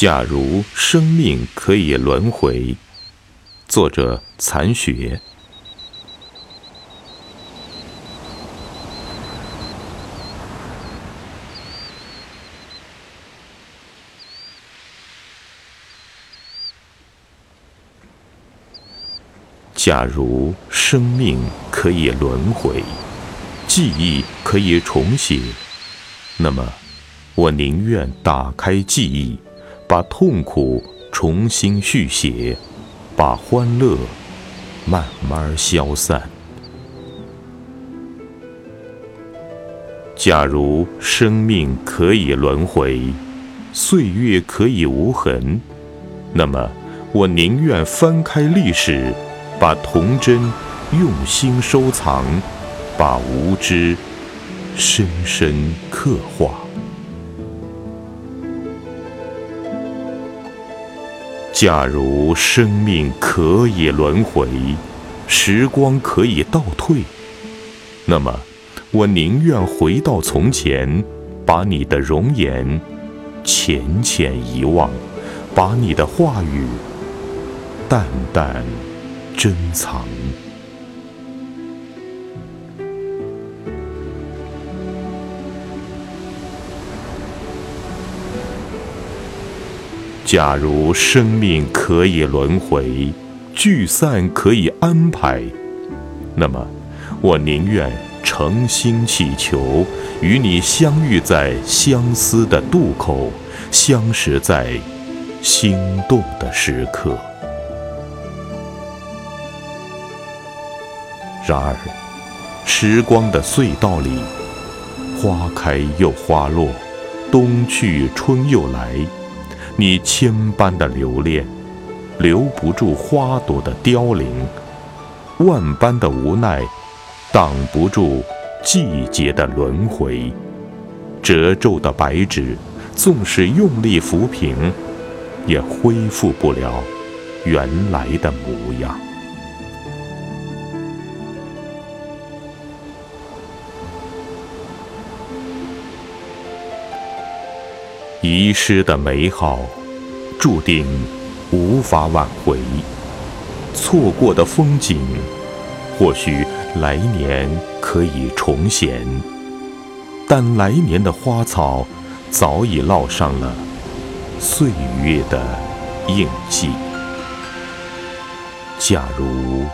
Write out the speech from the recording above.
假如生命可以轮回，作者残雪。假如生命可以轮回，记忆可以重写，那么我宁愿打开记忆，把痛苦重新续写，把欢乐慢慢消散。假如生命可以轮回，岁月可以无痕，那么我宁愿翻开历史。把童真用心收藏，把无知深深刻画。假如生命可以轮回，时光可以倒退，那么我宁愿回到从前，把你的容颜浅浅遗忘，把你的话语淡淡。珍藏。假如生命可以轮回，聚散可以安排，那么我宁愿诚心祈求，与你相遇在相思的渡口，相识在心动的时刻。然而，时光的隧道里，花开又花落，冬去春又来。你千般的留恋，留不住花朵的凋零；万般的无奈，挡不住季节的轮回。褶皱的白纸，纵使用力抚平，也恢复不了原来的模样。遗失的美好，注定无法挽回；错过的风景，或许来年可以重现。但来年的花草，早已烙上了岁月的印记。假如